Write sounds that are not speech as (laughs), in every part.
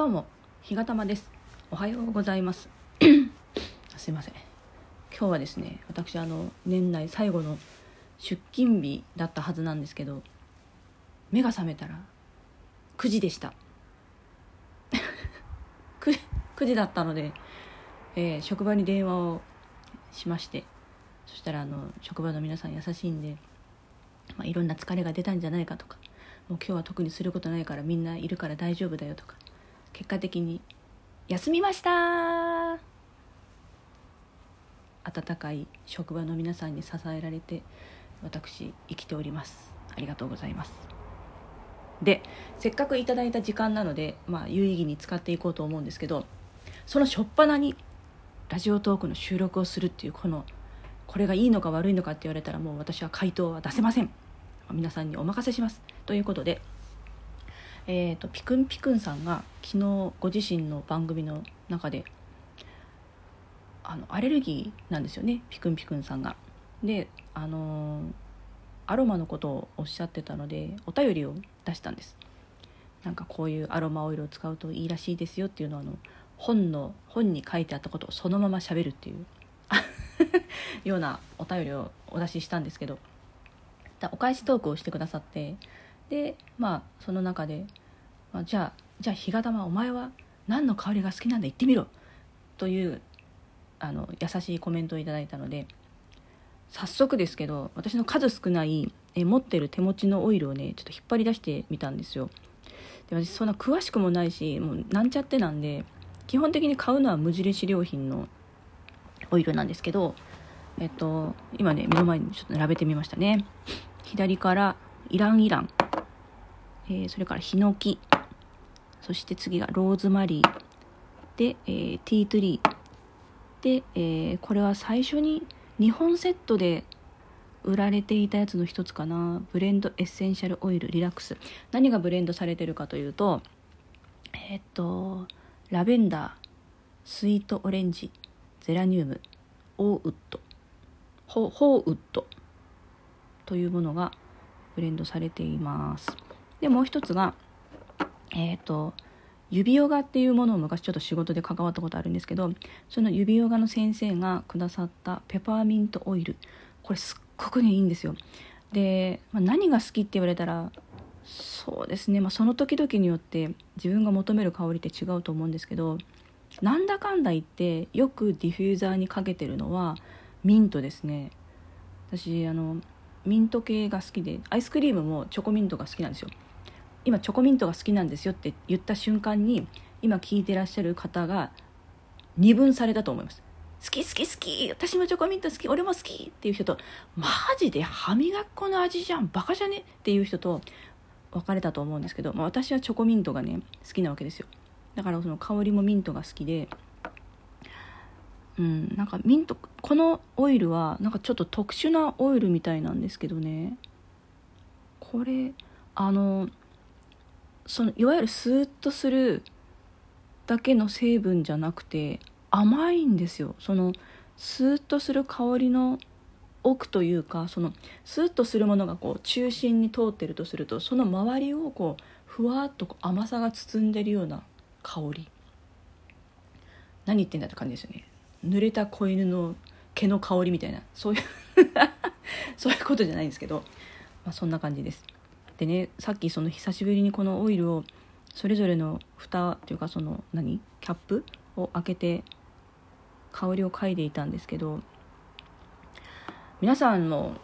どうも日がたまです。おはようございます。(coughs) すいません。今日はですね私あの年内最後の出勤日だったはずなんですけど目が覚めたら9時でした。9, 9時だったので、えー、職場に電話をしましてそしたらあの職場の皆さん優しいんで、まあ、いろんな疲れが出たんじゃないかとかもう今日は特にすることないからみんないるから大丈夫だよとか結果的に休みました。温かい職場の皆さんに支えられて私生きております。ありがとうございます。でせっかくいただいた時間なので、まあ、有意義に使っていこうと思うんですけどその初っ端にラジオトークの収録をするっていうこのこれがいいのか悪いのかって言われたらもう私は回答は出せません。皆さんにお任せします。ということでえーと、ピクンピクンさんが昨日ご自身の番組の中であのアレルギーなんですよねピクンピクンさんが。であのアロマのことをおっしゃってたのでお便りを出したんです。なんかこういうアロマオイルを使うといいらしいですよっていうのはあの本の本に書いてあったことをそのまましゃべるっていう (laughs) ようなお便りをお出ししたんですけどお返しトークをしてくださってでまあその中で、まあ、じゃあじゃあ日が玉お前は何の香りが好きなんだ言ってみろというあの優しいコメントをいただいたので早速ですけど私の数少ないえ持ってる手持ちのオイルをねちょっと引っ張り出してみたんですよ。で私そんな詳しくもないしもうなんちゃってなんで基本的に買うのは無印良品のオイルなんですけどえっと今ね目の前にちょっと並べてみましたね。左からイランイラン。えー、それからヒノキ。そして次がローズマリー。で、えー、ティートゥリー。で、えー、これは最初に2本セットで売られていたやつの一つかな。ブレンドエッセンシャルオイルリラックス。何がブレンドされてるかというとえっとラベンダースイートオレンジゼラニウムオーウッドホーウッドというものがブレンドされています。でもう一つがえっ、ー、と指ヨガっていうものを昔ちょっと仕事で関わったことあるんですけどその指ヨガの先生がくださったペパーミントオイルこれすっごくねいいんですよ。で、まあ、何が好きって言われたらそうですね、まあ、その時々によって自分が求める香りって違うと思うんですけどなんだかんだ言ってよくディフューザーにかけてるのはミントですね。私あのミント系が好きでアイスクリームもチョコミントが好きなんですよ。今チョコミントが好きなんですよって言った瞬間に今聞いてらっしゃる方が二分されたと思います。好き好き好き私もチョコミント好き俺も好きっていう人とマジで歯磨き粉の味じゃんバカじゃねっていう人と分かれたと思うんですけど、まあ、私はチョコミントがね好きなわけですよ。だからその香りもミントが好きでうん。なんかミントこのオイルはなんかちょっと特殊なオイルみたいなんですけどね。これあのそのいわゆるスーッとするだけの成分じゃなくて甘いんですよ。そのスーッとする香りの奥というかそのスーッとするものがこう中心に通ってるとするとその周りをこうふわっと甘さが包んでるような香り。何言ってんだって感じですよね。濡れた子犬の毛の香りみたいなそういう (laughs) そういうことじゃないんですけど、まあ、そんな感じです。でねさっきその久しぶりにこのオイルをそれぞれの蓋というかその何キャップを開けて香りを嗅いでいたんですけど皆さんの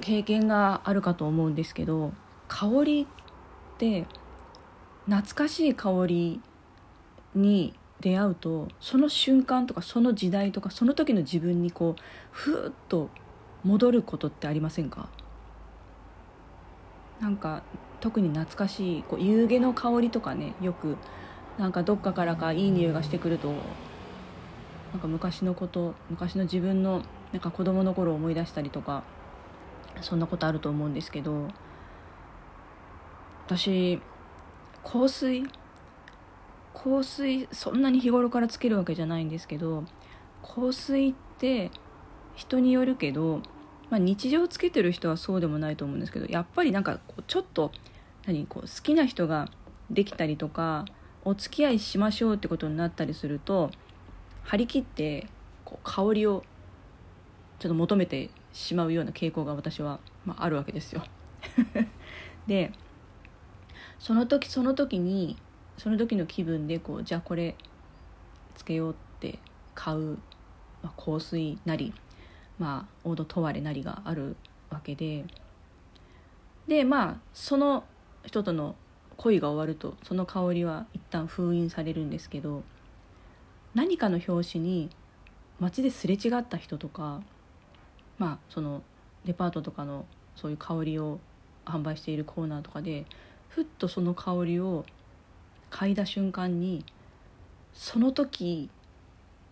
経験があるかと思うんですけど香りって懐かしい香りに出会うとその瞬間とかその時代とかその時の自分にこうふーっと戻ることってありませんか？なんか特に懐かしいこう夕げの香りとかねよくなんかどっかからかいい匂いがしてくるとなんか昔のこと昔の自分のなんか子供の頃を思い出したりとかそんなことあると思うんですけど私香水香水そんなに日頃からつけるわけじゃないんですけど香水って人によるけどまあ、日常つけてる人はそうでもないと思うんですけどやっぱりなんかこうちょっと何こう好きな人ができたりとかお付き合いしましょうってことになったりすると張り切ってこう香りをちょっと求めてしまうような傾向が私は、まあ、あるわけですよ。(laughs) でその時その時にその時の気分でこうじゃあこれつけようって買う、まあ、香水なり、まあ、オードトワレなりがあるわけで。でまあその人との恋が終わるとその香りは一旦封印されるんですけど何かの表紙に街ですれ違った人とかまあそのデパートとかのそういう香りを販売しているコーナーとかでふっとその香りを嗅いだ瞬間にその時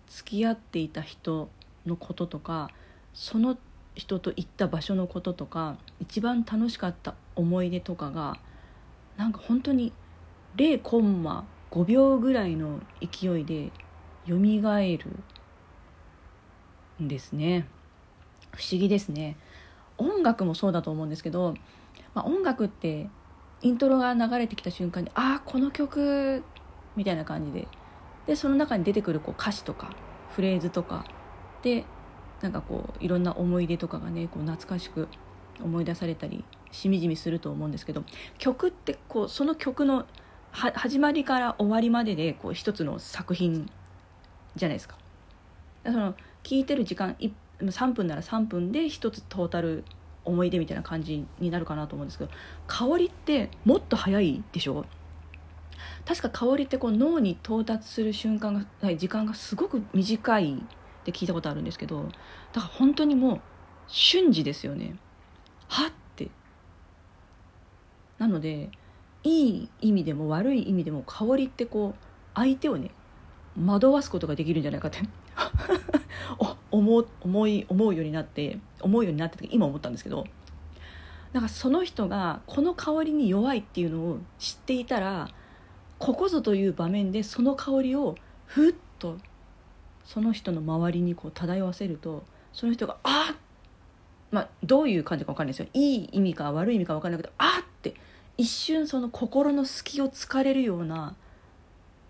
付き合っていた人のこととかその人と行った場所のこととか一番楽しかった思い出とかがなんか本当に0コンマ5秒ぐらいの勢いで蘇るんですね。不思議ですね。音楽もそうだと思うんですけど、まあ、音楽ってイントロが流れてきた瞬間にああこの曲みたいな感じででその中に出てくるこう歌詞とかフレーズとかでなんかこういろんな思い出とかがねこう懐かしく思い出されたりしみじみすると思うんですけど曲ってこうその曲の始まりから終わりまででこう一つの作品じゃないですか。その聴いてる時間3分なら3分で一つトータル思い出みたいな感じになるかなと思うんですけど香りってもっと早いでしょ？確か香りってこう脳に到達する瞬間が時間がすごく短いって聞いたことあるんですけどだから本当にもう瞬時ですよね。はって。なのでいい意味でも悪い意味でも香りってこう相手をね惑わすことができるんじゃないかって。(laughs) 思思い思うようになって思うようになって今思ったんですけどだかその人がこの香りに弱いっていうのを知っていたらここぞという場面でその香りをふっとその人の周りにこう漂わせるとその人が「あっ!」まあどういう感じか分かんないですよいい意味か悪い意味か分かんないけど「あっ!」って一瞬その心の隙を突かれるような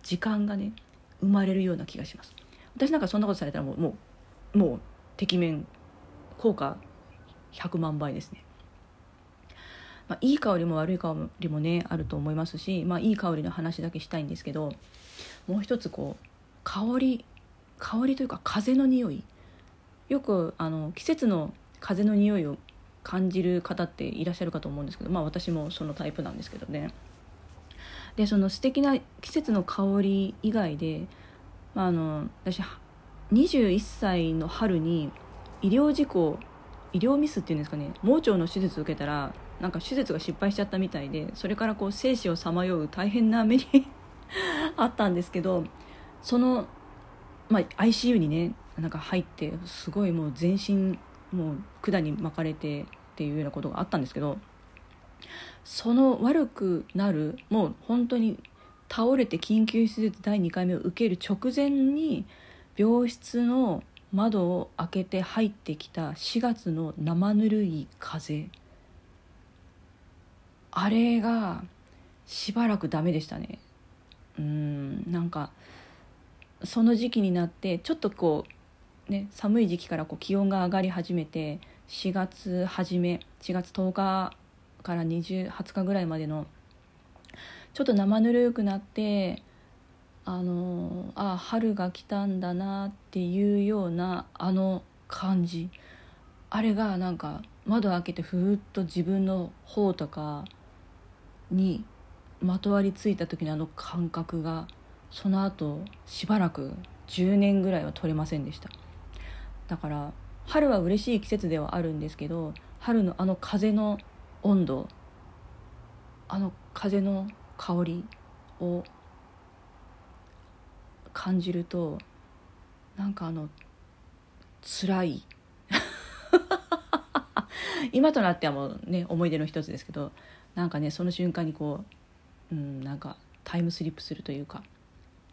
時間がね生まれるような気がします私なんかそんなことされたらもうもうもうてきめん効果100万倍ですね、まあ、いい香りも悪い香りもねあると思いますし、まあ、いい香りの話だけしたいんですけどもう一つこう香り香りというか風の匂い。よくあの季節の風の匂いを感じる方っていらっしゃるかと思うんですけどまあ私もそのタイプなんですけどね。でその素敵な季節の香り以外で、まあ、あの私21歳の春に医療事故医療ミスっていうんですかね盲腸の手術を受けたらなんか手術が失敗しちゃったみたいでそれからこう生死をさまよう大変な目に (laughs) あったんですけどその、まあ、ICU にねなんか入ってすごいもう全身もう管に巻かれてっていうようなことがあったんですけどその悪くなるもう本当に倒れて緊急手術第2回目を受ける直前に病室の窓を開けて入ってきた4月の生ぬるい風。あれがしばらくダメでしたね。うんなんかその時期になってちょっとこうね寒い時期からこう気温が上がり始めて4月初め4月10日から20 20日ぐらいまでのちょっと生ぬるくなってあのあ春が来たんだなっていうようなあの感じ。あれがなんか窓開けてふーっと自分の方とかにまとわりついた時のあの感覚がその後しばらく10年ぐらいは取れませんでした。だから春は嬉しい季節ではあるんですけど春のあの風の温度あの風の香りを感じるとなんかあの辛い (laughs) 今となってはもうね思い出の一つですけどなんかねその瞬間にこう、うん、なんかタイムスリップするというか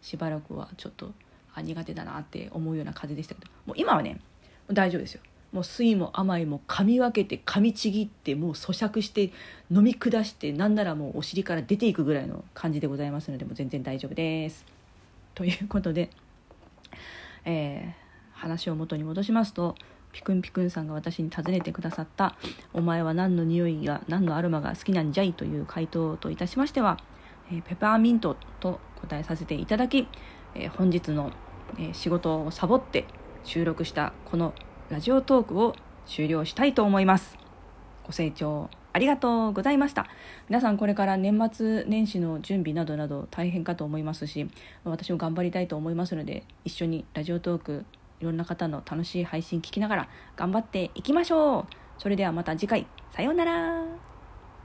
しばらくはちょっとあ苦手だなって思うような風でしたけどもう今はね大丈夫ですよもう酸いも甘いも噛み分けて噛みちぎってもう咀嚼して飲み下してなんならもうお尻から出ていくぐらいの感じでございますのでもう全然大丈夫です。ということで、えー、話を元に戻しますとピクンピクンさんが私に尋ねてくださった「お前は何の匂いが何のアロマが好きなんじゃい?」という回答といたしましては、えー、ペパーミントと答えさせていただき、えー、本日の、え仕事をサボって収録したこのラジオトークを終了したいと思います。ご清聴ありがとうございました。皆さんこれから年末年始の準備などなど大変かと思いますし私も頑張りたいと思いますので一緒にラジオトークいろんな方の楽しい配信聞きながら頑張っていきましょう。それではまた次回。さようなら。